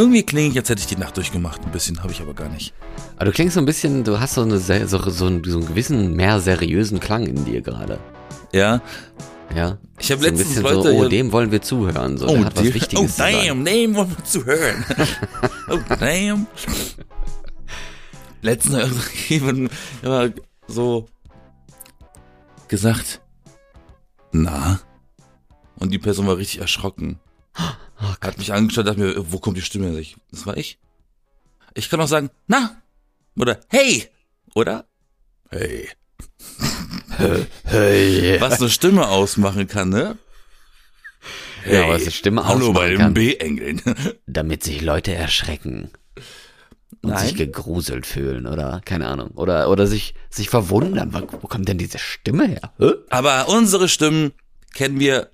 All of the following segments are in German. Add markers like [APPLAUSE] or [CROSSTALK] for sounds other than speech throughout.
Irgendwie klinge ich, als hätte ich die Nacht durchgemacht. Ein bisschen habe ich aber gar nicht. Aber du klingst so ein bisschen, du hast so, eine, so, so, einen, so einen gewissen, mehr seriösen Klang in dir gerade. Ja. Ja. Ich habe So ein letztens bisschen Leute. so, oh, dem wollen wir zuhören. So, der hat was Wichtiges oh damn, dem wollen wir zu hören. [LAUGHS] oh damn. Letztens hat jemand immer so gesagt, na? Und die Person war richtig erschrocken. [GASPS] Oh Hat mich angeschaut, dachte mir, wo kommt die Stimme her? Das war ich. Ich kann auch sagen, na? Oder hey! Oder? Hey. Hey. [LAUGHS] Was eine Stimme ausmachen kann, ne? Ja, was eine Stimme Hallo ausmachen bei den kann. B-Engeln. [LAUGHS] Damit sich Leute erschrecken. Und Nein. sich gegruselt fühlen, oder? Keine Ahnung. Oder, oder sich, sich verwundern. Wo, wo kommt denn diese Stimme her? Hä? Aber unsere Stimmen kennen wir.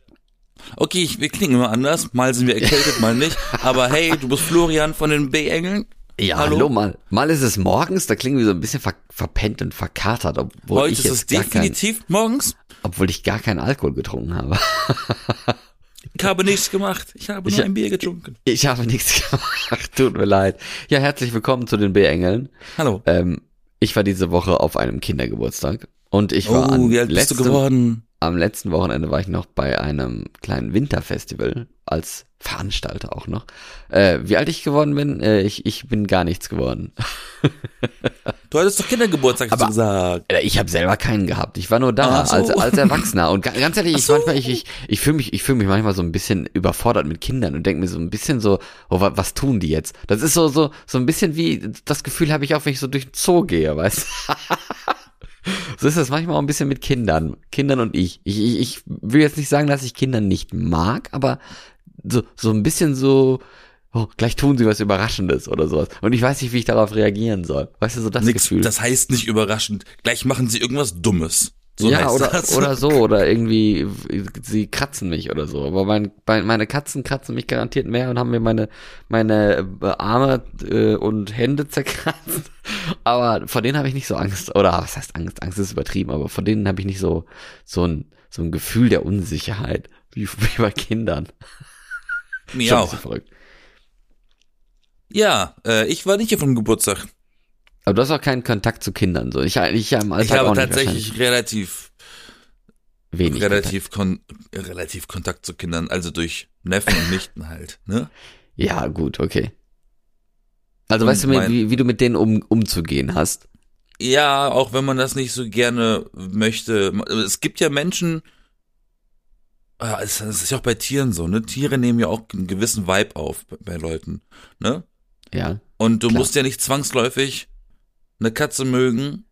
Okay, ich, wir klingen immer anders. Mal sind wir erkältet, mal nicht. Aber hey, du bist Florian von den B-Engeln. Ja, Hallo? hallo? mal. Mal ist es morgens, da klingen wir so ein bisschen ver verpennt und verkatert, obwohl Heute ich ist es gar kein, definitiv morgens. obwohl ich gar keinen Alkohol getrunken habe. [LAUGHS] Ich habe nichts gemacht. Ich habe nur Ich- ein Bier getrunken. Ich habe nichts [LAUGHS] gemacht, tut mir leid. Ja, herzlich willkommen zu den B-Engeln. Hallo. Ähm, ich war diese Woche auf einem Kindergeburtstag und ich war Oh, am, wie alt bist du geworden? Am letzten Wochenende war ich noch bei einem kleinen Winterfestival als Veranstalter auch noch. Äh, wie alt ich geworden bin? Äh, ich, ich bin gar nichts geworden. [LAUGHS] Du hattest doch Kindergeburtstag, Aber- gesagt. Ich habe selber keinen gehabt. Ich war nur da so. als, als Erwachsener. Und ga- [LAUGHS] ganz ehrlich, ich so. manchmal, ich, ich, ich fühle mich, ich fühle mich manchmal so ein bisschen überfordert mit Kindern und denke mir so ein bisschen so, oh, wa, was tun die jetzt? Das ist so, so, so ein bisschen wie, das Gefühl habe ich auch, wenn ich so durch den Zoo gehe, weißt du? [LAUGHS] So ist das manchmal auch ein bisschen mit Kindern. Kindern und ich. Ich, ich. ich will jetzt nicht sagen, dass ich Kinder nicht mag, aber so, so ein bisschen so, oh, gleich tun sie was Überraschendes oder sowas. Und ich weiß nicht, wie ich darauf reagieren soll. Weißt du, so das Nix, Gefühl. das heißt nicht überraschend. Gleich machen sie irgendwas Dummes. So ja, oder, das. oder so, oder irgendwie, sie kratzen mich oder so. Aber mein, mein, meine Katzen kratzen mich garantiert mehr und haben mir meine, meine äh, Arme äh, und Hände [LAUGHS] zerkratzt. Aber vor denen habe ich nicht so Angst. Oder was heißt Angst? Angst ist übertrieben, aber vor denen habe ich nicht so, so ein, so ein Gefühl der Unsicherheit. Wie, wie bei Kindern. Mir auch. verrückt. Ja, äh, ich war nicht hier vom Geburtstag. Aber du hast auch keinen Kontakt zu Kindern, so. Ich, ich im Alltag Ich habe tatsächlich relativ, wenig. Kontakt. relativ, kon relativ Kontakt zu Kindern, also durch Neffen und Nichten halt, ne? Ja, gut, okay. Also Und weißt du, wie, wie du mit denen um, umzugehen hast? Ja, auch wenn man das nicht so gerne möchte. Es gibt ja Menschen, ah, es ist ja auch bei Tieren so, ne? Tiere nehmen ja auch einen gewissen Vibe auf bei- bei Leuten, ne? Ja. Und du Klar. musst ja nicht zwangsläufig eine Katze mögen,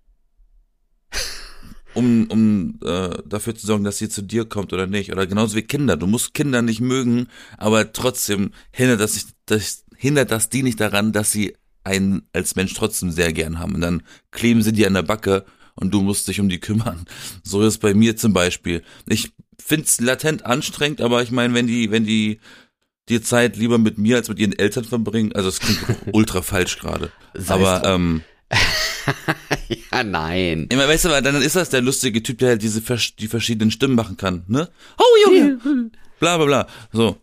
um, um äh, dafür zu sorgen, dass sie zu dir kommt oder nicht. Oder genauso wie Kinder. Du musst Kinder nicht mögen, aber trotzdem hindert das, nicht, das, hindert das die nicht daran, dass sie einen als Mensch trotzdem sehr gern haben. Und dann kleben sie dir an der Backe und du musst dich um die kümmern. So ist es bei mir zum Beispiel. Ich find's latent anstrengend, aber ich meine, wenn die, wenn die die Zeit lieber mit mir als mit ihren Eltern verbringen, also es klingt [LAUGHS] ultra falsch gerade. Aber ähm, [LAUGHS] ja, nein. immer, weißt du, weil dann ist das der lustige Typ, der halt diese vers- die verschiedenen Stimmen machen kann, ne? Oh Junge, [LAUGHS] bla bla bla. So.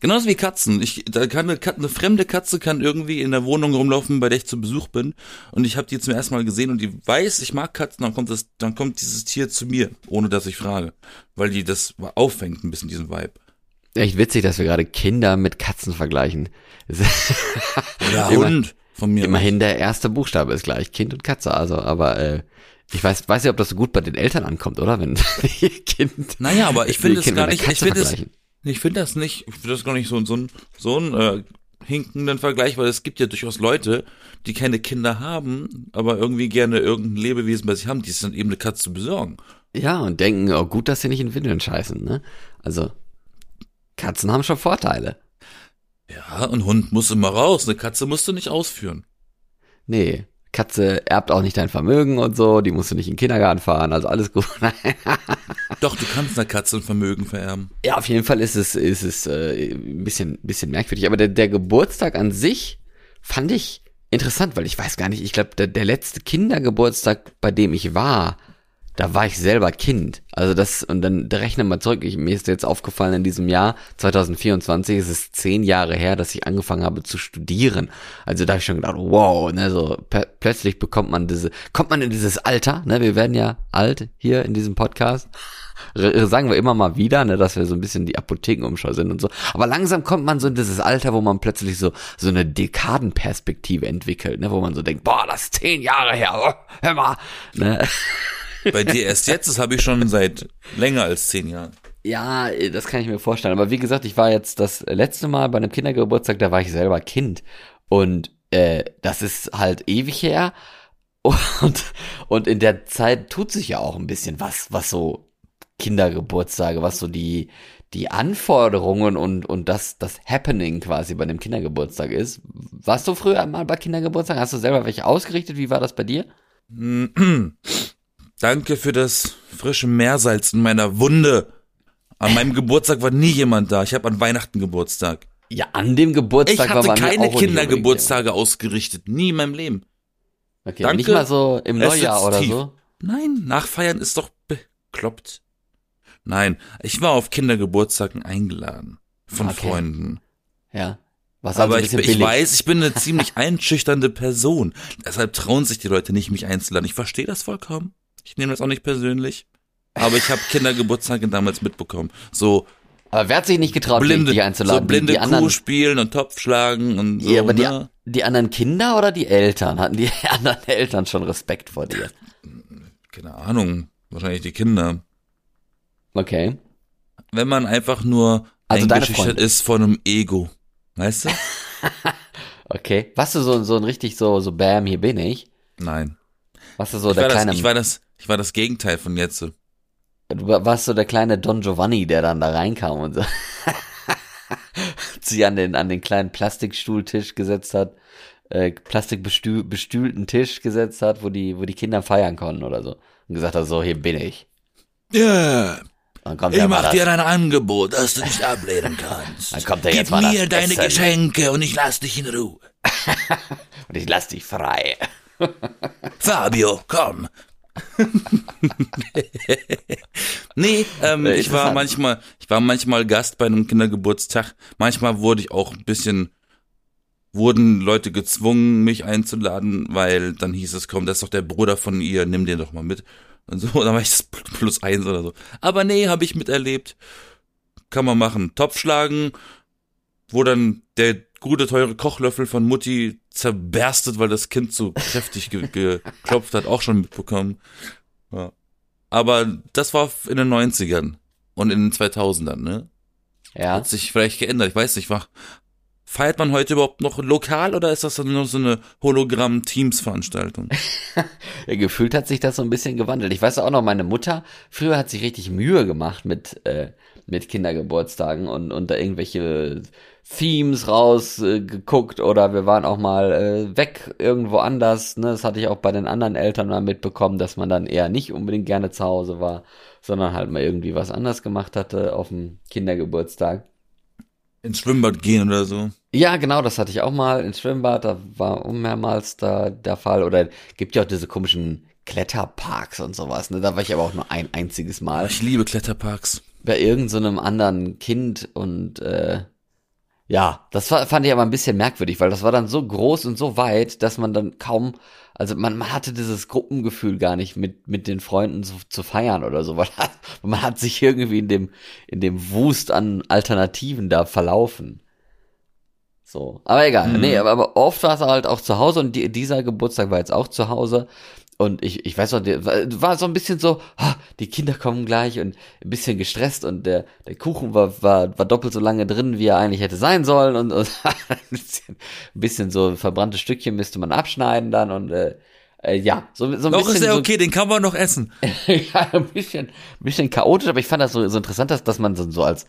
Genauso wie Katzen. Ich, da kann eine, Kat- eine fremde Katze kann irgendwie in der Wohnung rumlaufen, bei der ich zu Besuch bin. Und ich habe die zum ersten Mal gesehen und die weiß, ich mag Katzen, dann kommt das, dann kommt dieses Tier zu mir, ohne dass ich frage. Weil die das auffängt, ein bisschen diesen Vibe. Echt witzig, dass wir gerade Kinder mit Katzen vergleichen. [LAUGHS] Oder Immer- Hund von mir. Immerhin der erste Buchstabe ist gleich, Kind und Katze. Also, aber äh, ich weiß, weiß nicht, ob das so gut bei den Eltern ankommt, oder? Wenn [LAUGHS] ihr Kind. Naja, aber ich finde es gar nicht, ich finde es, vergleichen. ich finde das nicht, ich finde das gar nicht so, so ein, so ein äh, hinkenden Vergleich, weil es gibt ja durchaus Leute, die keine Kinder haben, aber irgendwie gerne irgendein Lebewesen bei sich haben, die es dann eben eine Katze besorgen. Ja, und denken, oh gut, dass sie nicht in Windeln scheißen, ne? Also, Katzen haben schon Vorteile. Ja, ein Hund muss immer raus, eine Katze musst du nicht ausführen. Nee, Katze erbt auch nicht dein Vermögen und so, die musst du nicht in den Kindergarten fahren, also alles gut. [LAUGHS] Doch, du kannst einer Katze ein Vermögen vererben. Ja, auf jeden Fall ist es, ist es äh, ein bisschen, bisschen merkwürdig. Aber der, der Geburtstag an sich fand ich interessant, weil ich weiß gar nicht, ich glaube, der, der letzte Kindergeburtstag, bei dem ich war, da war ich selber Kind. Also das, und dann rechne mal zurück. Ich, mir ist jetzt aufgefallen, in diesem Jahr, 2024, ist es zehn Jahre her, dass ich angefangen habe zu studieren. Also da habe ich schon gedacht, wow, ne, so plötzlich bekommt man diese, kommt man in dieses Alter, ne, wir werden ja alt hier in diesem Podcast. sagen wir immer mal wieder, ne, dass wir so ein bisschen die Apothekenumschau sind und so. Aber langsam kommt man so in dieses Alter, wo man plötzlich so, so eine Dekadenperspektive entwickelt, ne, wo man so denkt, boah, das ist zehn Jahre her, oh, hör mal, ne. Bei dir erst jetzt, das habe ich schon seit länger als zehn Jahren. Ja, das kann ich mir vorstellen. Aber wie gesagt, ich war jetzt das letzte Mal bei einem Kindergeburtstag, da war ich selber Kind. Und äh, das ist halt ewig her. [LAUGHS] Und, und in der Zeit tut sich ja auch ein bisschen was, was so Kindergeburtstage, was so die, die Anforderungen und, und das, das Happening quasi bei dem Kindergeburtstag ist. Warst du früher mal bei Kindergeburtstag? Hast du selber welche ausgerichtet? Wie war das bei dir? [CLEARS THROAT] [CLEARS THROAT] Danke für das frische Meersalz in meiner Wunde. An meinem Geburtstag war nie jemand da. Ich habe an Weihnachten Geburtstag. Ja, an dem Geburtstag ich war hatte keine Kindergeburtstage ausgerichtet. Nie in meinem Leben. Okay, Danke. nicht mal so im Neujahr oder tief. so? Nein, nachfeiern ist doch bekloppt. Nein, ich war auf Kindergeburtstagen eingeladen. Von okay. Freunden. Ja. Was Aber ich, ich weiß, ich bin eine [LAUGHS] ziemlich einschüchternde Person. Deshalb trauen sich die Leute nicht, mich einzuladen. Ich verstehe das vollkommen. Ich nehme das auch nicht persönlich. Aber ich habe Kindergeburtstage damals mitbekommen. So. Aber wer hat sich nicht getraut, blinde, dich einzuladen? So blinde die, die Kuh anderen, spielen und Topf schlagen und so. Ja, aber ne? die, die anderen Kinder oder die Eltern? Hatten die [LAUGHS] anderen Eltern schon Respekt vor dir? Keine Ahnung. Wahrscheinlich die Kinder. Okay. Wenn man einfach nur also eingeschüchtert ist von einem Ego. Weißt du? [LAUGHS] okay. Warst du so, so ein richtig so, so Bam, hier bin ich? Nein. Warst du so ich der kleine. Das, ich war das, ich war das Gegenteil von jetzt. Du warst so der kleine Don Giovanni, der dann da reinkam und so. [LAUGHS] sie an den, an den kleinen Plastikstuhltisch gesetzt hat, äh, plastikbestühlten Tisch gesetzt hat, wo die, wo die Kinder feiern konnten oder so. Und gesagt hat, so, hier bin ich. Ja. Yeah. ich mach dir ein Angebot, das du nicht ablehnen kannst. Dann kommt er Gib jetzt mal mir deine Essen. Geschenke und ich lass dich in Ruhe. [LAUGHS] und ich lass dich frei. Fabio, komm. [LAUGHS] nee, ähm, ich war manchmal, ich war manchmal Gast bei einem Kindergeburtstag. Manchmal wurde ich auch ein bisschen, wurden Leute gezwungen, mich einzuladen, weil dann hieß es, komm, das ist doch der Bruder von ihr, nimm den doch mal mit. Und so, [LAUGHS] dann war ich das plus eins oder so. Aber nee, habe ich miterlebt. Kann man machen. Topf schlagen, wo dann der gute, teure Kochlöffel von Mutti zerberstet, weil das Kind so kräftig ge geklopft hat, auch schon mitbekommen. Ja. Aber das war in den 90ern und in den 2000ern, ne? Ja. Hat sich vielleicht geändert. Ich weiß nicht, war, feiert man heute überhaupt noch lokal oder ist das dann nur so eine Hologramm-Teams-Veranstaltung? [LAUGHS] ja, gefühlt hat sich das so ein bisschen gewandelt. Ich weiß auch noch, meine Mutter früher hat sich richtig Mühe gemacht mit, äh, mit Kindergeburtstagen und, und da irgendwelche Themes rausgeguckt äh, oder wir waren auch mal äh, weg irgendwo anders. Ne? Das hatte ich auch bei den anderen Eltern mal mitbekommen, dass man dann eher nicht unbedingt gerne zu Hause war, sondern halt mal irgendwie was anders gemacht hatte auf dem Kindergeburtstag. Ins Schwimmbad gehen oder so. Ja, genau, das hatte ich auch mal ins Schwimmbad, da war mehrmals da der Fall. Oder gibt ja auch diese komischen Kletterparks und sowas. Ne? Da war ich aber auch nur ein einziges Mal. Ich liebe Kletterparks. Bei irgendeinem so anderen Kind und äh, ja, das war, fand ich aber ein bisschen merkwürdig, weil das war dann so groß und so weit, dass man dann kaum, also man, man hatte dieses Gruppengefühl gar nicht mit, mit den Freunden zu, zu feiern oder so, [LAUGHS] weil man hat sich irgendwie in dem, in dem Wust an Alternativen da verlaufen. So. Aber egal. Mhm. Nee, aber, aber oft war es halt auch zu Hause und die, dieser Geburtstag war jetzt auch zu Hause. Und ich, ich weiß noch, der war so ein bisschen so, ah, die Kinder kommen gleich und ein bisschen gestresst und der, der Kuchen war, war, war doppelt so lange drin, wie er eigentlich hätte sein sollen und, und [LAUGHS] ein, bisschen, ein bisschen so verbrannte Stückchen müsste man abschneiden dann und äh, äh, ja, so, so ein noch bisschen. ist er okay, so, den kann man noch essen. [LAUGHS] ja, ein bisschen, ein bisschen chaotisch, aber ich fand das so, so interessant, dass, dass man so, so als,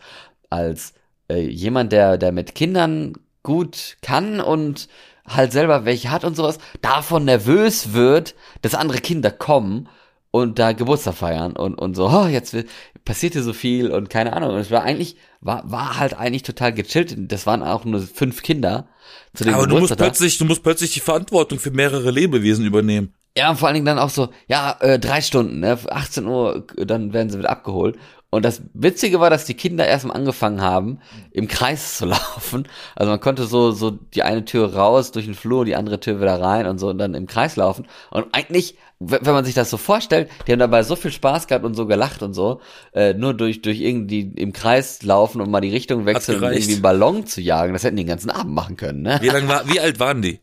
als äh, jemand, der, der mit Kindern gut kann und halt selber welche hat und sowas, davon nervös wird, dass andere Kinder kommen und da Geburtstag feiern und, und so, oh, jetzt passiert hier so viel und keine Ahnung. Und es war eigentlich, war, war halt eigentlich total gechillt. Das waren auch nur fünf Kinder. Zu dem Aber Geburtstag du musst plötzlich, du musst plötzlich die Verantwortung für mehrere Lebewesen übernehmen. Ja, und vor allen Dingen dann auch so, ja, äh, drei Stunden, ne? 18 Uhr, dann werden sie wieder abgeholt. Und das Witzige war, dass die Kinder erstmal angefangen haben, im Kreis zu [LAUGHS] laufen. Also man konnte so, so die eine Tür raus durch den Flur, die andere Tür wieder rein und so und dann im Kreis laufen. Und eigentlich, wenn man sich das so vorstellt, die haben dabei so viel Spaß gehabt und so gelacht und so, äh, nur durch, durch irgendwie im Kreis laufen und mal die Richtung wechseln und irgendwie einen Ballon zu jagen. Das hätten die den ganzen Abend machen können, ne? Wie lang war, wie alt waren die?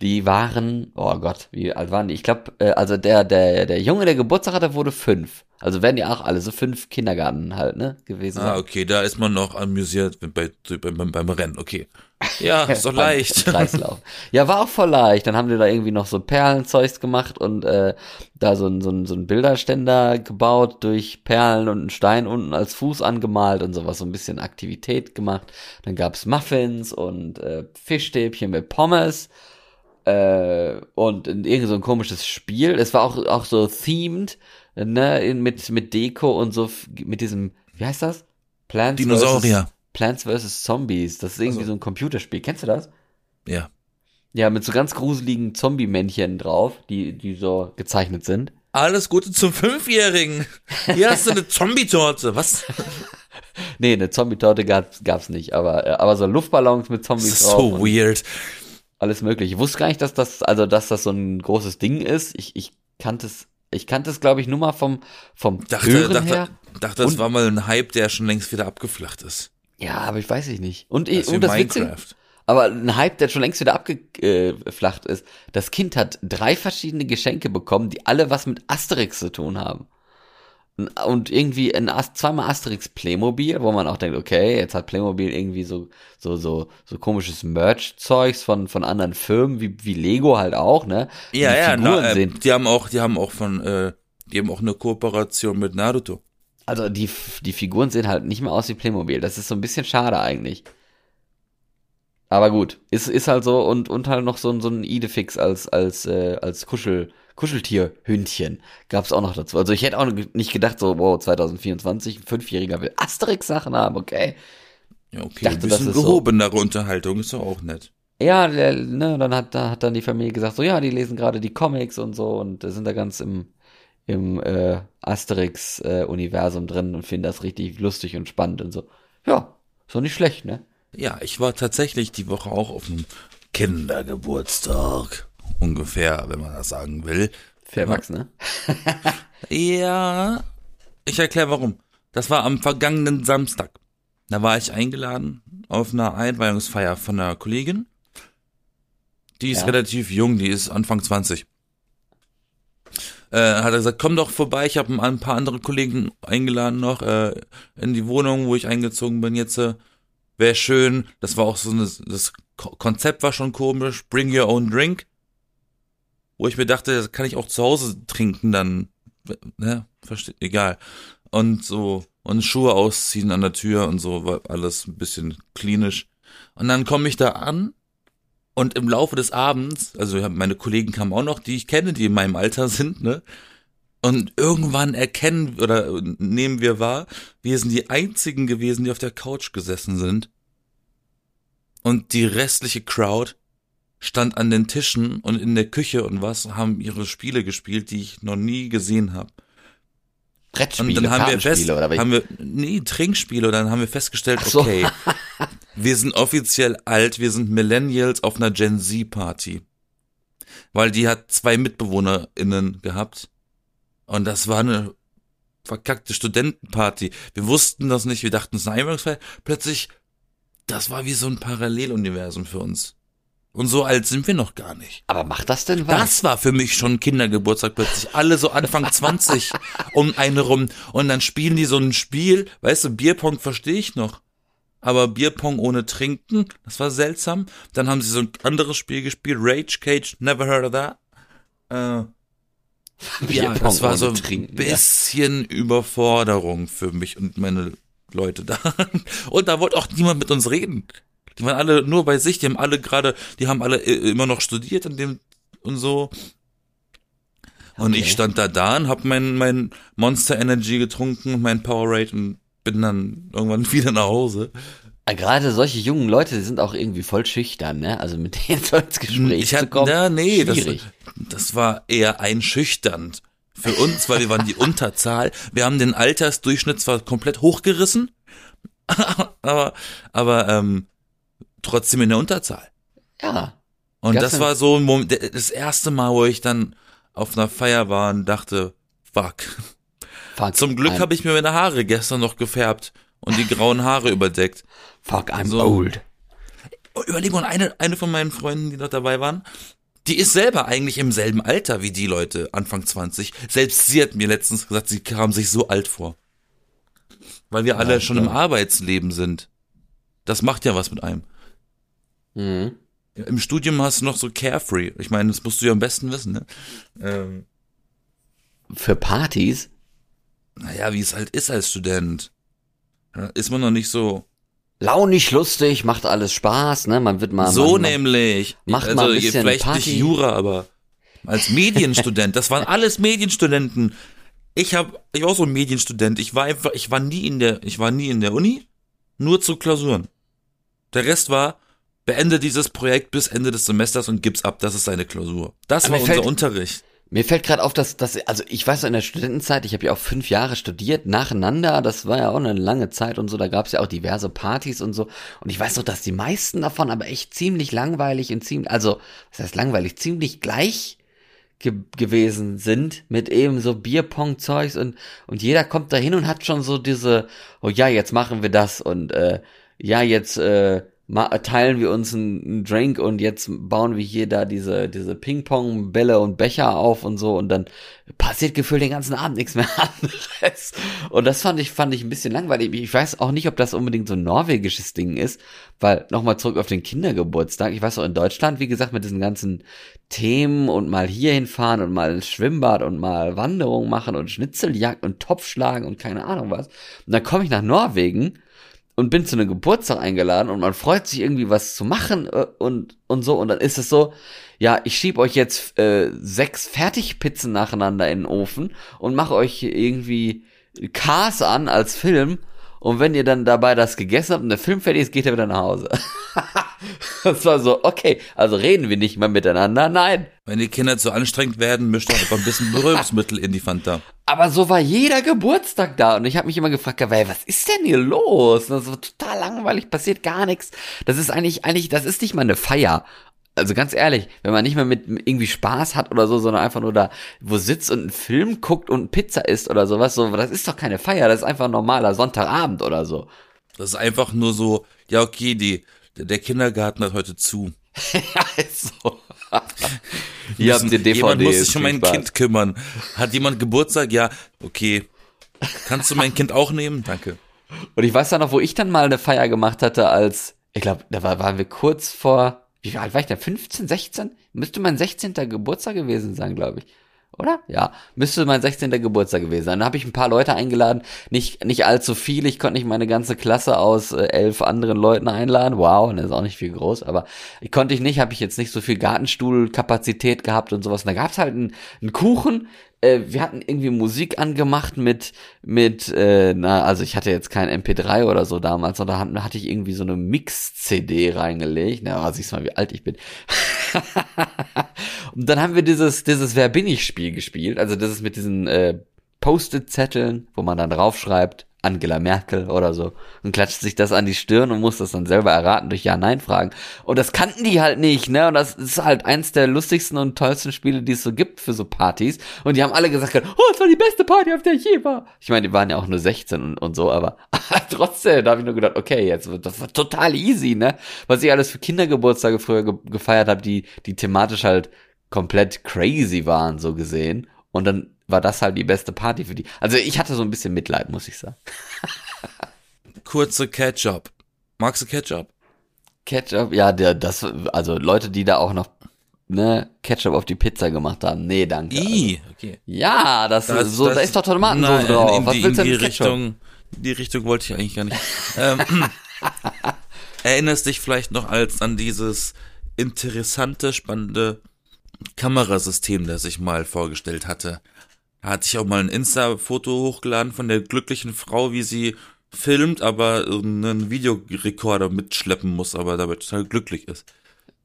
Die waren, oh Gott, wie alt waren die? Ich glaube, äh, also der, der, der Junge, der Geburtstag hatte, wurde fünf. Also werden die auch alle so fünf Kindergarten halt, ne, gewesen Ah, sein. okay, da ist man noch amüsiert bei, beim, beim Rennen, okay. Ja, [LAUGHS] ist doch Beim- leicht. [LAUGHS] Kreislauf. Ja, war auch voll leicht. Dann haben die da irgendwie noch so Perlenzeugs gemacht und äh, da so ein, so, ein, so ein Bilderständer gebaut durch Perlen und einen Stein unten als Fuß angemalt und sowas, so ein bisschen Aktivität gemacht. Dann gab's Muffins und äh, Fischstäbchen mit Pommes äh, und irgend so ein komisches Spiel. Es war auch, auch so themed, ne, in, mit, mit Deko und so, mit diesem, wie heißt das? Plants Dinosaurier. Versus, Plants vs. Zombies. Das ist irgendwie Also. so ein Computerspiel. Kennst du das? Ja. Ja, mit so ganz gruseligen Zombie-Männchen drauf, die, die so gezeichnet sind. Alles Gute zum Fünfjährigen. Hier hast du eine Zombie-Torte. Was? [LAUGHS] Nee, eine Zombie-Torte gab's, gab's nicht, aber, äh, aber so Luftballons mit Das Zombies ist drauf. so weird. Alles mögliche. Ich wusste gar nicht, dass das, also, dass das so ein großes Ding ist. Ich, ich kannte es, ich kannte es, glaube ich, nur mal vom, vom Dachte, Hören her. dachte, dachte, das Und- war mal ein Hype, der schon längst wieder abgeflacht ist. Ja, aber ich weiß ich nicht. Und, Das und das Witzige, Minecraft. aber ein Hype, der schon längst wieder abgeflacht ist. Das Kind hat drei verschiedene Geschenke bekommen, die alle was mit Asterix zu tun haben. Und irgendwie ein Ast zweimal Asterix Playmobil, wo man auch denkt, okay, jetzt hat Playmobil irgendwie so so so so komisches Merch-Zeugs von von anderen Firmen wie wie Lego halt auch, ne? Ja, die ja, Figuren na, äh, die haben auch, die haben auch von, äh, die haben auch eine Kooperation mit Naruto. Also die, die Figuren sehen halt nicht mehr aus wie Playmobil. Das ist so ein bisschen schade eigentlich. Aber gut, ist, ist halt so und, und halt noch so, ein- so ein Idefix als, als, äh, als Kuschel, Kuscheltierhündchen gab's auch noch dazu. Also ich hätte auch nicht gedacht, so, wow, 2024, ein Fünfjähriger will Asterix-Sachen haben, okay. Ja, okay, dachte, ein das bisschen ist so. gehobenere Unterhaltung ist doch auch nett. Ja, ne, dann hat, da hat dann die Familie gesagt, so, ja, die lesen gerade die Comics und so und sind da ganz im, im äh, Asterix-Universum drin und finden das richtig lustig und spannend und so. Ja, so nicht schlecht, ne? Ja, ich war tatsächlich die Woche auch auf einem Kindergeburtstag. Ungefähr, wenn man das sagen will. Für Erwachsene. [LAUGHS] Ja, ich erkläre warum. Das war am vergangenen Samstag. Da war ich eingeladen auf einer Einweihungsfeier von einer Kollegin. Die ist Ja. relativ jung, die ist Anfang 20. Äh, hat er gesagt, komm doch vorbei, ich habe ein paar andere Kollegen eingeladen noch äh, in die Wohnung, wo ich eingezogen bin jetzt. Äh, Wäre schön. Das war auch so eine, das Ko- Konzept war schon komisch. Bring your own drink. Wo ich mir dachte, das kann ich auch zu Hause trinken dann. Ne? Versteht, egal. Und so, und Schuhe ausziehen an der Tür und so, war alles ein bisschen klinisch. Und dann komme ich da an und im Laufe des Abends, also meine Kollegen kamen auch noch, die ich kenne, die in meinem Alter sind, ne? Und irgendwann erkennen oder nehmen wir wahr, wir sind die einzigen gewesen, die auf der Couch gesessen sind. Und die restliche Crowd stand an den Tischen und in der Küche und was, haben ihre Spiele gespielt, die ich noch nie gesehen habe. Und Brettspiele, dann haben wir fest, oder haben wir, nee, Trinkspiele, und dann haben wir festgestellt, so. okay, [LAUGHS] wir sind offiziell alt, wir sind Millennials auf einer Gen Z Party. Weil die hat zwei MitbewohnerInnen gehabt. Und das war eine verkackte Studentenparty. Wir wussten das nicht, wir dachten, es ist eine Einweihungsfeier. Plötzlich, das war wie so ein Paralleluniversum für uns. Und so alt sind wir noch gar nicht. Aber macht das denn was? Das war für mich schon Kindergeburtstag plötzlich. Alle so Anfang 20 [LAUGHS] um eine rum. Und dann spielen die so ein Spiel. Weißt du, Bierpong verstehe ich noch. Aber Bierpong ohne Trinken, das war seltsam. Dann haben sie so ein anderes Spiel gespielt. Rage Cage, never heard of that. Äh, ja, Bierpong das war so ein Trinken, ja. bisschen Überforderung für mich und meine Leute da. [LAUGHS] Und da wollte auch niemand mit uns reden. Die waren alle nur bei sich, die haben alle gerade, die haben alle äh, immer noch studiert und dem und so. Und Okay. ich stand da da und hab mein, mein Monster Energy getrunken, mein Powerade und bin dann irgendwann [LAUGHS] wieder nach Hause. Ah, Gerade solche jungen Leute, die sind auch irgendwie voll schüchtern, ne? Also mit denen [LAUGHS] so ins Gespräch ich zu hatte, kommen. ja, nee, das, das war eher einschüchternd für uns, weil wir waren die [LAUGHS] Unterzahl. Wir haben den Altersdurchschnitt zwar komplett hochgerissen, aber, aber ähm, trotzdem in der Unterzahl. Ja. Und das war so ein Moment, das erste Mal, wo ich dann auf einer Feier war und dachte, fuck. Fuck, Zum Glück habe ich mir meine Haare gestern noch gefärbt und die grauen Haare überdeckt. Fuck, I'm so- old. Oh, Überleg mal, eine, eine von meinen Freunden, die noch dabei waren, die ist selber eigentlich im selben Alter wie die Leute, Anfang 20. Selbst sie hat mir letztens gesagt, sie kam sich so alt vor. Weil wir alle schon im Arbeitsleben sind. Das macht ja was mit einem. Mhm. Im Studium hast du noch so carefree. Ich meine, das musst du ja am besten wissen, ne? Ähm, Für Partys? naja, wie es halt ist als Student. Ist man noch nicht so. Launig, lustig, macht alles Spaß, ne? Man wird mal. so man, nämlich. macht also mal ein bisschen vielleicht Party. nicht Jura, aber als Medienstudent, das waren alles Medienstudenten. Ich hab, ich war auch so ein Medienstudent. Ich war einfach, ich war nie in der, ich war nie in der Uni, nur zu Klausuren. Der Rest war, beende dieses Projekt bis Ende des Semesters und gib's ab. Das ist seine Klausur. Das Aber war unser Unterricht. Mir fällt gerade auf, dass, dass, also ich weiß noch in der Studentenzeit, ich habe ja auch fünf Jahre studiert, nacheinander, das war ja auch eine lange Zeit und so, da gab es ja auch diverse Partys und so. Und ich weiß noch, dass die meisten davon aber echt ziemlich langweilig und ziemlich, also, was heißt langweilig, ziemlich gleich ge gewesen sind mit eben so Bierpong-Zeugs und, und jeder kommt da hin und hat schon so diese, oh ja, jetzt machen wir das und äh, ja, jetzt äh, teilen wir uns einen, Drink und jetzt bauen wir hier da diese, diese Ping-Pong-Bälle und Becher auf und so und dann passiert gefühlt den ganzen Abend nichts mehr [LAUGHS] anderes. Und das fand ich, fand ich ein bisschen langweilig. Ich weiß auch nicht, ob das unbedingt so ein norwegisches Ding ist, weil nochmal zurück auf den Kindergeburtstag. Ich weiß auch in Deutschland, wie gesagt, mit diesen ganzen Themen und mal hier hinfahren und mal ins Schwimmbad und mal Wanderung machen und Schnitzeljagd und Topf schlagen und keine Ahnung was. Und dann komme ich nach Norwegen und bin zu einem Geburtstag eingeladen und man freut sich irgendwie was zu machen äh, und und so. Und dann ist es so, ja, ich schieb euch jetzt äh, sechs Fertigpizzen nacheinander in den Ofen und mache euch irgendwie Cars an als Film und wenn ihr dann dabei das gegessen habt und der Film fertig ist, geht er wieder nach Hause. [LAUGHS] das war so, okay, also reden wir nicht mehr miteinander, nein. Wenn die Kinder zu anstrengend werden, mischt doch einfach ein bisschen Berührungsmittel in die Fanta. Aber so war jeder Geburtstag da und ich habe mich immer gefragt, ey, was ist denn hier los? Das ist total langweilig, passiert gar nichts. Das ist eigentlich, eigentlich, das ist nicht mal eine Feier. Also ganz ehrlich, wenn man nicht mehr mit irgendwie Spaß hat oder so, sondern einfach nur da wo sitzt und einen Film guckt und Pizza isst oder sowas, so, das ist doch keine Feier, das ist einfach ein normaler Sonntagabend oder so. Das ist einfach nur so, ja okay, die, der Kindergarten hat heute zu. ja, ist so. Hier habt ihr DVDs. Jemand muss sich um mein. Kind kümmern. Hat jemand Geburtstag? Ja, okay. Kannst du mein Kind auch nehmen? Danke. Und ich weiß dann noch, wo ich dann mal eine Feier gemacht hatte, als, ich glaube, da war, waren wir kurz vor, wie alt war ich da? 15, 16? Müsste mein 16. Geburtstag gewesen sein, glaube ich. Oder? Ja, müsste mein 16. Geburtstag gewesen sein. Da habe ich ein paar Leute eingeladen, nicht, nicht allzu viel. Ich konnte nicht meine ganze Klasse aus äh, elf anderen Leuten einladen. Wow, das ist auch nicht viel groß, aber ich konnte ich nicht, habe ich jetzt nicht so viel Gartenstuhlkapazität gehabt und sowas. Und da gab's halt einen Kuchen. Äh, wir hatten irgendwie Musik angemacht mit, mit, äh, na, also ich hatte jetzt kein MP3 oder so damals, sondern hatte ich irgendwie so eine Mix-CD reingelegt. Na, siehst du mal, wie alt ich bin. [LAUGHS] Und dann haben wir dieses, dieses Wer bin ich Spiel gespielt. Also das ist mit diesen äh, Post-it-Zetteln, wo man dann draufschreibt, Angela Merkel oder so. Und klatscht sich das an die Stirn und muss das dann selber erraten durch Ja-Nein-Fragen. Und das kannten die halt nicht, ne? Und das ist halt eins der lustigsten und tollsten Spiele, die es so gibt für so Partys. Und die haben alle gesagt, oh, das war die beste Party, auf der ich je war. Ich meine, die waren ja auch nur 16 und, und so, aber [LAUGHS] trotzdem, da habe ich nur gedacht, okay, jetzt wird das war total easy, ne? Was ich alles für Kindergeburtstage früher ge gefeiert habe, die, die thematisch halt komplett crazy waren, so gesehen. Und dann war das halt die beste Party für die. Also ich hatte so ein bisschen Mitleid, muss ich sagen. [LAUGHS] Kurze Ketchup. Magst du Ketchup? Ketchup, ja, der, das, also Leute, die da auch noch, ne, Ketchup auf die Pizza gemacht haben. Nee, danke. I, okay. Ja, das, ist so, da ist doch Tomatensoße Nein, drauf. In Was die, willst du denn die mit Ketchup? Richtung, die Richtung wollte ich eigentlich gar nicht. ähm, [LAUGHS] erinnerst dich vielleicht noch als an dieses interessante, spannende Kamerasystem, das ich mal vorgestellt hatte. Da hatte ich auch mal ein Insta-Foto hochgeladen von der glücklichen Frau, wie sie filmt, aber einen Videorekorder mitschleppen muss, aber dabei total glücklich ist.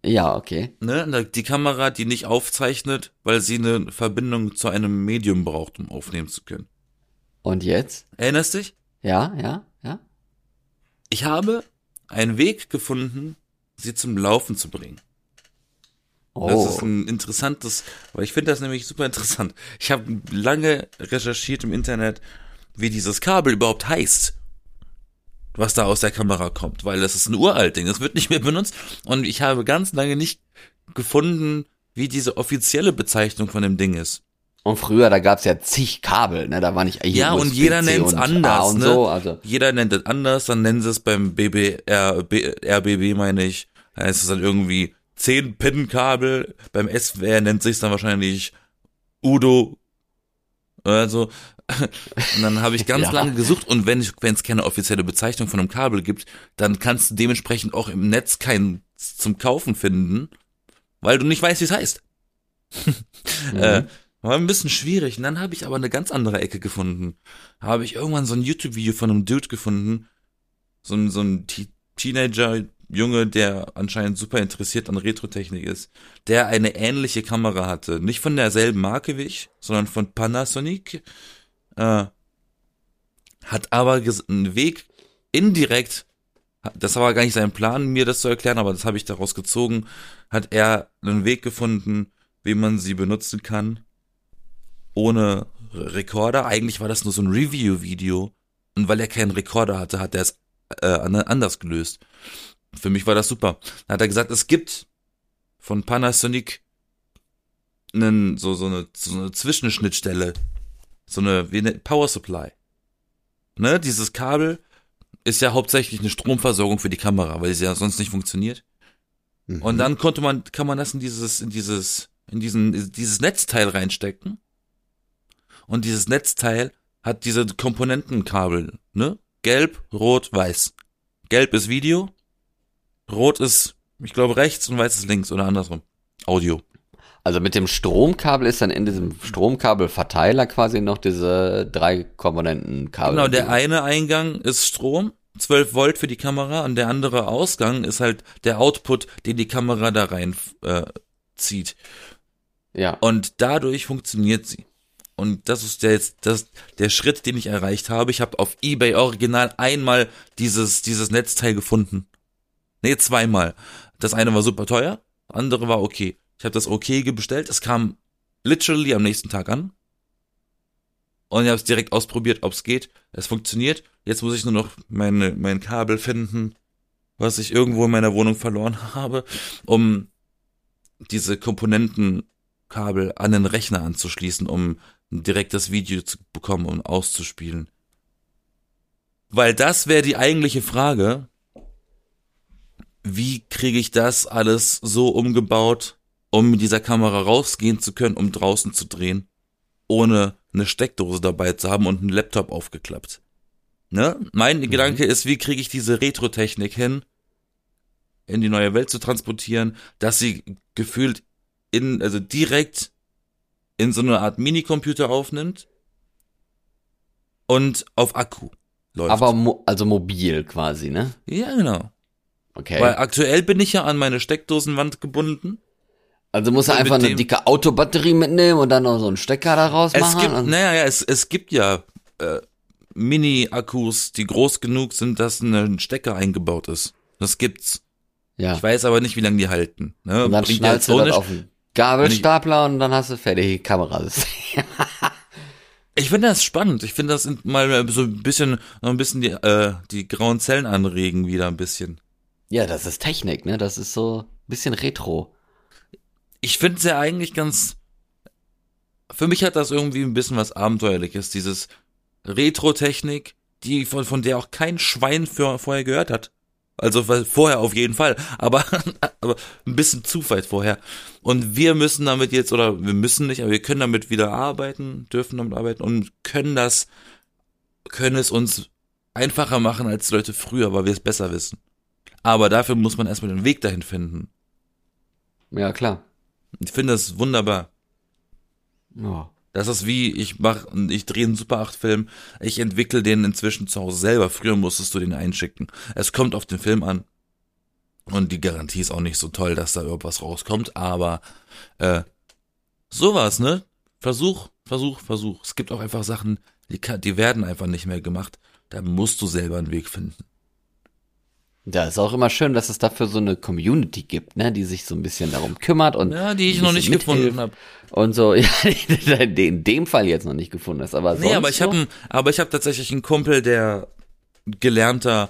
Ja, okay. Ne? Die Kamera, die nicht aufzeichnet, weil sie eine Verbindung zu einem Medium braucht, um aufnehmen zu können. Und jetzt? Erinnerst dich? Ja, ja, ja. Ich habe einen Weg gefunden, sie zum Laufen zu bringen. Oh. Das ist ein interessantes, weil ich finde das nämlich super interessant. Ich habe lange recherchiert im Internet, wie dieses Kabel überhaupt heißt, was da aus der Kamera kommt, weil das ist ein uralt Ding, das wird nicht mehr benutzt und ich habe ganz lange nicht gefunden, wie diese offizielle Bezeichnung von dem Ding ist. Und früher, da gab's ja zig Kabel, ne? Da war nicht Ja, und jeder nennt's und anders, A und ne? so, also. Jeder nennt es anders, dann nennen sie es beim BBR, B, RBB meine ich, heißt es dann irgendwie 10 Pin-Kabel, beim SWR nennt sich dann wahrscheinlich Udo, also, [LAUGHS] und dann habe ich ganz Ja. lange gesucht und wenn es keine offizielle Bezeichnung von einem Kabel gibt, dann kannst du dementsprechend auch im Netz keinen zum Kaufen finden, weil du nicht weißt, wie es heißt. [LAUGHS] Äh, war ein bisschen schwierig. Und dann habe ich aber eine ganz andere Ecke gefunden. Habe ich irgendwann so ein YouTube-Video von einem Dude gefunden. So ein, so ein Te- Teenager, Junge, der anscheinend super interessiert an Retrotechnik ist, der eine ähnliche Kamera hatte. Nicht von derselben Marke wie ich, sondern von Panasonic. Äh, hat aber einen Weg indirekt, das war gar nicht sein Plan, mir das zu erklären, aber das habe ich daraus gezogen, hat er einen Weg gefunden, wie man sie benutzen kann, ohne Rekorder. Eigentlich war das nur so ein Review-Video. Und weil er keinen Rekorder hatte, hat er es äh, an- anders gelöst. Für mich war das super. Dann hat er gesagt, es gibt von Panasonic einen, so, so, eine, so eine Zwischenschnittstelle. So eine, wie eine Power Supply. Ne, dieses Kabel ist ja hauptsächlich eine Stromversorgung für die Kamera, weil sie ja sonst nicht funktioniert. Mhm. Und dann konnte man, kann man das in dieses, in dieses, in diesen, dieses Netzteil reinstecken. Und dieses Netzteil hat diese Komponentenkabel, ne? Gelb, Rot, Weiß. Gelb ist Video, Rot ist, ich glaube, rechts und Weiß ist links oder andersrum. Audio. Also mit dem Stromkabel ist dann in diesem Stromkabelverteiler quasi noch diese drei Komponentenkabel. Genau, der eine Eingang ist Strom, 12 Volt für die Kamera und der andere Ausgang ist halt der Output, den die Kamera da rein äh, zieht. Ja. Und dadurch funktioniert sie. Und das ist der jetzt das, der Schritt, den ich erreicht habe. Ich habe auf eBay original einmal dieses, dieses Netzteil gefunden. Nee, zweimal. Das eine war super teuer, andere war okay. Ich habe das okay bestellt. Es kam literally am nächsten Tag an. Und ich habe es direkt ausprobiert, ob es geht. Es funktioniert. Jetzt muss ich nur noch meine, mein Kabel finden, was ich irgendwo in meiner Wohnung verloren [LAUGHS] habe, um diese Komponentenkabel an den Rechner anzuschließen, um ein direktes Video zu bekommen und auszuspielen. Weil das wäre die eigentliche Frage. Wie kriege ich das alles so umgebaut, um mit dieser Kamera rausgehen zu können, um draußen zu drehen, ohne eine Steckdose dabei zu haben und einen Laptop aufgeklappt? Ne? Mein Gedanke ist, wie kriege ich diese Retro-Technik hin, in die neue Welt zu transportieren, dass sie gefühlt in, also direkt in so eine Art Minicomputer aufnimmt und auf Akku läuft. Aber mo also mobil quasi, ne? ja, genau. Okay. Weil aktuell bin ich ja an meine Steckdosenwand gebunden. also muss er einfach eine dicke Autobatterie mitnehmen und dann noch so einen Stecker daraus Es machen. gibt, naja, ja, es, es gibt ja äh, Mini-Akkus, die groß genug sind, dass ein Stecker eingebaut ist. Das gibt's. ja. Ich weiß aber nicht, wie lange die halten. Ne? und dann Bringt schnallst du das auf den Gabelstapler und dann hast du fertige Kamerasystem. [LAUGHS] Ich finde das spannend. Ich finde das sind mal so ein bisschen, noch ein bisschen die, äh, die grauen Zellen anregen wieder ein bisschen. Ja, das ist Technik, ne? Das ist so ein bisschen Retro. Ich finde ja eigentlich ganz. Für mich hat das irgendwie ein bisschen was Abenteuerliches, dieses Retro-Technik, die von, von der auch kein Schwein für, vorher gehört hat. Also vorher auf jeden Fall, aber, [LAUGHS] aber ein bisschen zu weit vorher. Und wir müssen damit jetzt, oder wir müssen nicht, aber wir können damit wieder arbeiten, dürfen damit arbeiten und können das, können es uns einfacher machen als Leute früher, weil wir es besser wissen. Aber dafür muss man erstmal den Weg dahin finden. Ja, klar. Ich finde das wunderbar. Ja. Das ist wie, ich mach, ich drehe einen Super 8 Film, ich entwickle den inzwischen zu Hause selber. Früher musstest du den einschicken. Es kommt auf den Film an. Und die Garantie ist auch nicht so toll, dass da irgendwas rauskommt, aber äh, sowas, ne? Versuch, Versuch, Versuch. Es gibt auch einfach Sachen, die, kann, die werden einfach nicht mehr gemacht. Da musst du selber einen Weg finden. Ja, ist auch immer schön, dass es dafür so eine Community gibt, ne, die sich so ein bisschen darum kümmert und Ja, die ich noch nicht gefunden habe. Und so, [LAUGHS] ja, in dem Fall jetzt noch nicht gefunden hast, aber Nee, aber ich so? habe aber ich habe tatsächlich einen Kumpel, der gelernter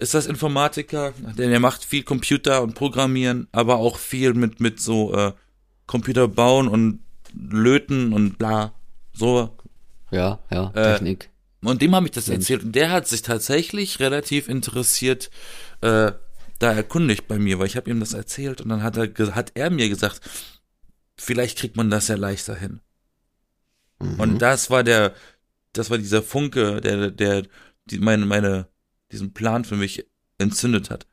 ist das Informatiker, denn er macht viel Computer und Programmieren, aber auch viel mit mit so äh, Computer bauen und löten und bla so. ja, ja, Äh, Technik. Und dem habe ich das erzählt und der hat sich tatsächlich relativ interessiert äh, da erkundigt bei mir, weil ich habe ihm das erzählt und dann hat er hat er mir gesagt, vielleicht kriegt man das ja leichter hin. Mhm. Und das war der, das war dieser Funke, der, der, die, meine, meine, diesen Plan für mich entzündet hat.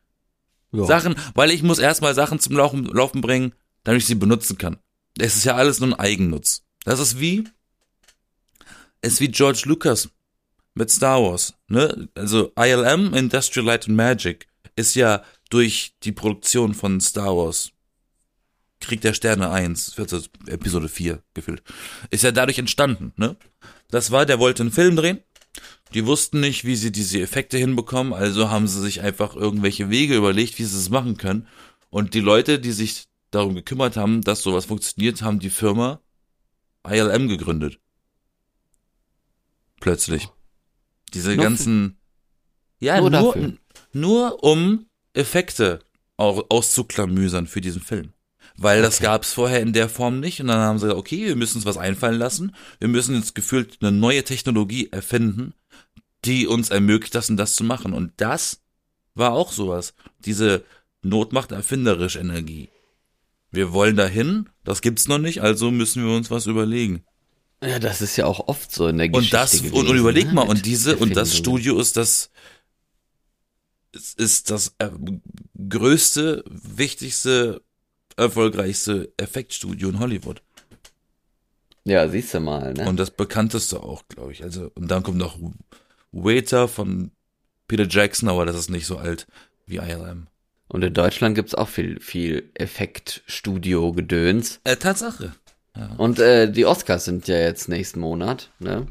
ja. Sachen, weil ich muss erstmal Sachen zum Laufen, Laufen bringen, damit ich sie benutzen kann. Es ist ja alles nur ein Eigennutz. Das ist wie, es ist wie George Lucas mit Star Wars, ne? Also ILM, Industrial Light and Magic, ist ja durch die Produktion von Star Wars Krieg der Sterne 1, also Episode 4 gefühlt, ist ja dadurch entstanden, ne? Das war, der wollte einen Film drehen. Die wussten nicht, wie sie diese Effekte hinbekommen, also haben sie sich einfach irgendwelche Wege überlegt, wie sie es machen können. Und die Leute, die sich darum gekümmert haben, dass sowas funktioniert, haben die Firma ILM gegründet. Plötzlich. Diese Nur ganzen, ja, nur nur, nur um Effekte au- auszuklamüsern für diesen Film. Weil das Okay. gab's vorher in der Form nicht und dann haben sie gesagt, okay, wir müssen uns was einfallen lassen. Wir müssen jetzt gefühlt eine neue Technologie erfinden, die uns ermöglicht, das und das zu machen. Und das war auch sowas. Diese Not macht erfinderisch Energie. Wir wollen dahin, das gibt's noch nicht, also müssen wir uns was überlegen. Ja, das ist ja auch oft so in der Und Geschichte das, gewesen, und, und überleg ne, mal, und diese, und das. Studio ist das, ist das äh, größte, wichtigste, erfolgreichste Effektstudio in Hollywood. Ja, siehst du mal, ne? Und das bekannteste auch, glaube ich. Also, und dann kommt noch Waiter von Peter Jackson, aber das ist nicht so alt wie ILM. Und in Deutschland gibt's auch viel, viel Effektstudio-Gedöns. Äh, Tatsache. Und äh, die Oscars sind ja jetzt nächsten Monat, ne?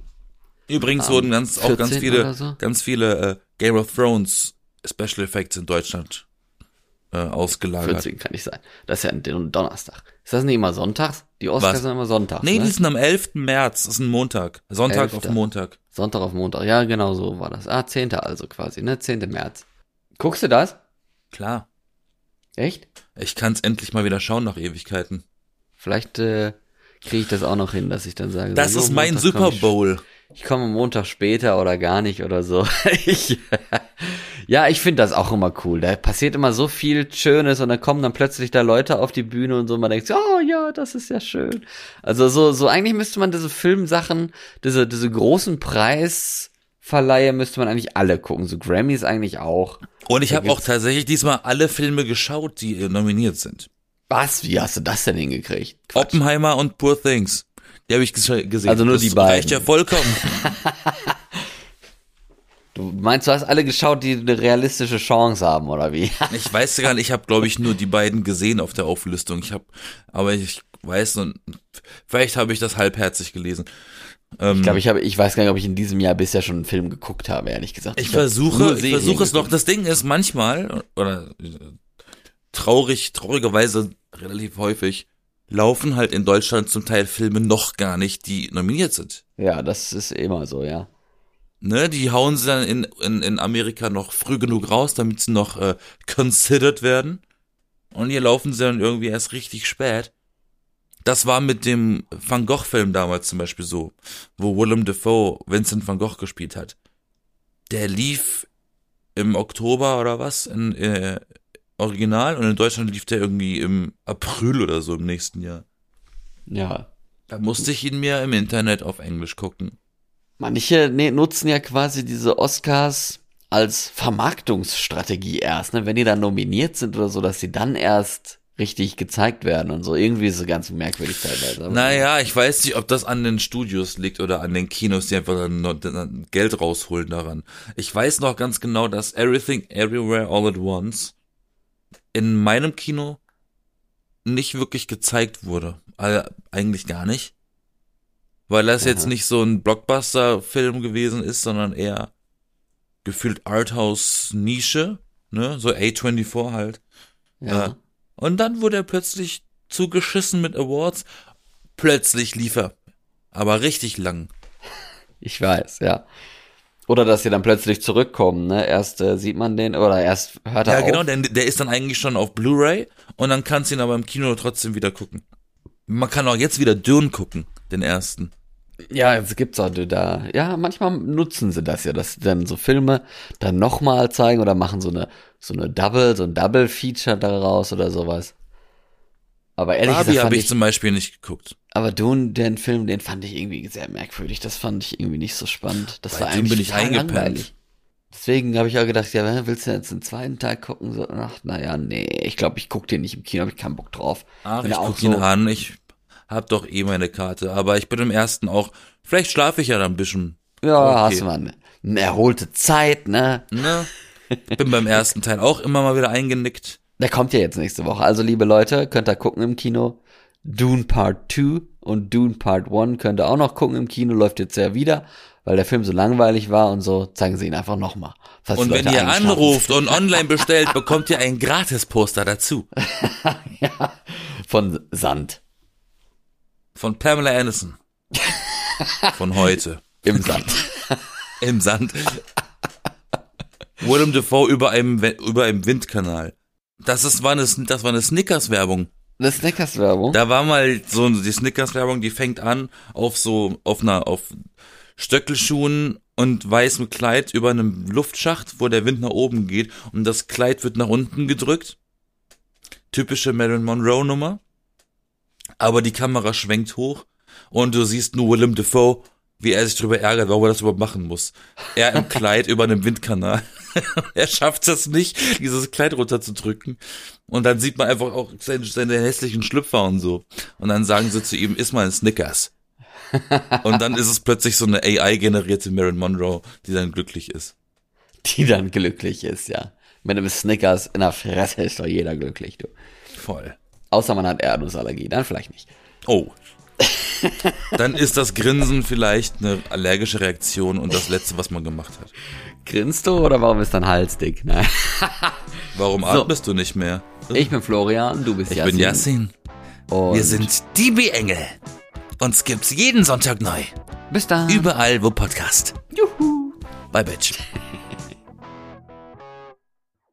Übrigens Am wurden ganz, auch ganz 14. viele, so? ganz viele äh, Game of Thrones Special Effects in Deutschland äh, ausgelagert. 14 kann nicht sein. Das ist ja ein Don- Donnerstag. Ist das nicht immer sonntags? Die Oscars Was? sind immer sonntags. Nee, ne? die sind am 11. März, das ist ein Montag. Sonntag auf 11.. Montag. Sonntag auf Montag. Ja, genau so war das. Ah, 10. also quasi, ne? 10. März. Guckst du das? Klar. Echt? Ich kann's endlich mal wieder schauen nach Ewigkeiten. Vielleicht äh, kriege ich das auch noch hin, dass ich dann sage, Das so, ist mein Montag komm Super ich- Bowl. Ich komme Montag später oder gar nicht oder so. [LAUGHS] ich, [LAUGHS] ja, ich finde das auch immer cool. Da passiert immer so viel Schönes und dann kommen dann plötzlich da Leute auf die Bühne und so. Man denkt, so, oh ja, das ist ja schön. Also so, so eigentlich müsste man diese Filmsachen, diese, diese großen Preisverleihe müsste man eigentlich alle gucken. So Grammys eigentlich auch. Und ich habe auch tatsächlich diesmal alle Filme geschaut, die äh, nominiert sind. Was? Wie hast du das denn hingekriegt? Quatsch. Oppenheimer und Poor Things. Die habe ich ges- gesehen. Also nur das die beiden. reicht ja vollkommen. [LAUGHS] Du meinst, du hast alle geschaut, die eine realistische Chance haben, oder wie? [LAUGHS] Ich weiß gar nicht, ich habe glaube ich nur die beiden gesehen auf der Auflistung. Ich habe, aber ich weiß und vielleicht habe ich das halbherzig gelesen. Ähm, Ich glaube, ich habe, ich weiß gar nicht, ob ich in diesem Jahr bisher schon einen Film geguckt habe, ehrlich gesagt. Ich nur versuche, ich versuche es noch. Das Ding ist manchmal, oder äh, traurig, traurigerweise relativ häufig, laufen halt in Deutschland zum Teil Filme noch gar nicht, die nominiert sind. Ja, das ist immer so, ja. Ne, die hauen sie dann in, in, in Amerika noch früh genug raus, damit sie noch äh, considered werden. Und hier laufen sie dann irgendwie erst richtig spät. Das war mit dem Van Gogh-Film damals zum Beispiel so, wo Willem Dafoe Vincent van Gogh gespielt hat. Der lief im Oktober oder was in äh, Original und in Deutschland lief der irgendwie im April oder so im nächsten Jahr. Ja. Da musste ich ihn mir im Internet auf Englisch gucken. Manche ne, nutzen ja quasi diese Oscars als Vermarktungsstrategie erst, ne? Wenn die dann nominiert sind oder so, dass sie dann erst richtig gezeigt werden und so. Irgendwie ist es ganz merkwürdig teilweise. aber- Naja, ich weiß nicht, ob das an den Studios liegt oder an den Kinos, die einfach dann Geld rausholen daran. Ich weiß noch ganz genau, dass Everything Everywhere All at Once in meinem Kino nicht wirklich gezeigt wurde. Also eigentlich gar nicht. Weil das jetzt Aha. nicht so ein Blockbuster-Film gewesen ist, sondern eher gefühlt Arthouse-Nische, ne? So A24 halt. Ja. Ja. Und dann wurde er plötzlich zugeschissen mit Awards. Plötzlich lief er. Aber richtig lang. Ich weiß, ja. Oder dass sie dann plötzlich zurückkommen, ne? Erst äh, sieht man den oder erst hört er Ja, auf. genau, der, der ist dann eigentlich schon auf Blu-ray und dann kannst du ihn aber im Kino trotzdem wieder gucken. Man kann auch jetzt wieder Dune gucken, den ersten. Ja, jetzt gibt's auch da. Ja, manchmal nutzen sie das ja, dass sie dann so Filme dann nochmal zeigen oder machen so eine so eine Double, so ein Double Feature daraus oder sowas. Aber ehrlich Barbie gesagt habe ich ich, zum Beispiel nicht geguckt. aber Dune, den Film, den fand ich irgendwie sehr merkwürdig. Das fand ich irgendwie nicht so spannend. Das Bei war eigentlich bin ich eingepennt. langweilig. Deswegen habe ich auch gedacht, ja, willst du jetzt den zweiten Teil gucken? So, ach, naja, nee, ich glaube, ich guck den nicht im Kino, habe ich keinen Bock drauf. Ach, Wenn ich guck ihn so- an, ich hab doch eh meine Karte, aber ich bin im ersten auch, vielleicht schlafe ich ja dann ein bisschen. Ja, Okay. hast du mal eine, eine erholte Zeit, ne? Ne? Bin beim ersten Teil auch immer mal wieder eingenickt. Der kommt ja jetzt nächste Woche. Also, liebe Leute, könnt ihr gucken im Kino. Dune Part 2 und Dune Part 1 könnt ihr auch noch gucken im Kino. Läuft jetzt ja wieder, weil der Film so langweilig war und so. Zeigen sie ihn einfach nochmal. Und wenn ihr anruft und online bestellt, bekommt ihr ein Gratis-Poster dazu. [LAUGHS] ja, von Sand. Von Pamela Anderson. Von heute. Im Sand. Im Sand. Willem Dafoe über einem, über einem Windkanal. Das ist, war eine, das war eine Snickers-Werbung. Ist Snickers-Werbung. Da war mal so die Snickers-Werbung, die fängt an auf so, auf einer, auf Stöckelschuhen und weißem Kleid über einem Luftschacht, wo der Wind nach oben geht und das Kleid wird nach unten gedrückt. Typische Marilyn Monroe Nummer. Aber die Kamera schwenkt hoch und du siehst nur Willem Dafoe, wie er sich darüber ärgert, warum er das überhaupt machen muss. Er im Kleid über einem Windkanal. [LAUGHS] er schafft es nicht, dieses Kleid runterzudrücken. Und dann sieht man einfach auch seine, seine hässlichen Schlüpfer und so. Und dann sagen sie zu ihm, iss mal ein Snickers. und dann ist es plötzlich so eine AI-generierte Marilyn Monroe, die dann glücklich ist. Die dann glücklich ist, ja. Mit einem Snickers in der Fresse ist doch jeder glücklich, du. Voll. Außer man hat Erdnussallergie, dann vielleicht nicht. Oh. [LAUGHS] dann ist das Grinsen vielleicht eine allergische Reaktion und das Letzte, was man gemacht hat. Grinst du oder warum ist dein Hals dick? [LAUGHS] Nein. Warum atmest du nicht mehr? Ich bin Florian, du bist Ich bin Yassin. Und Wir sind die B-Engel. Uns gibt's jeden Sonntag neu. bis dann. Überall, wo Podcast. Juhu. Bye, Bitch.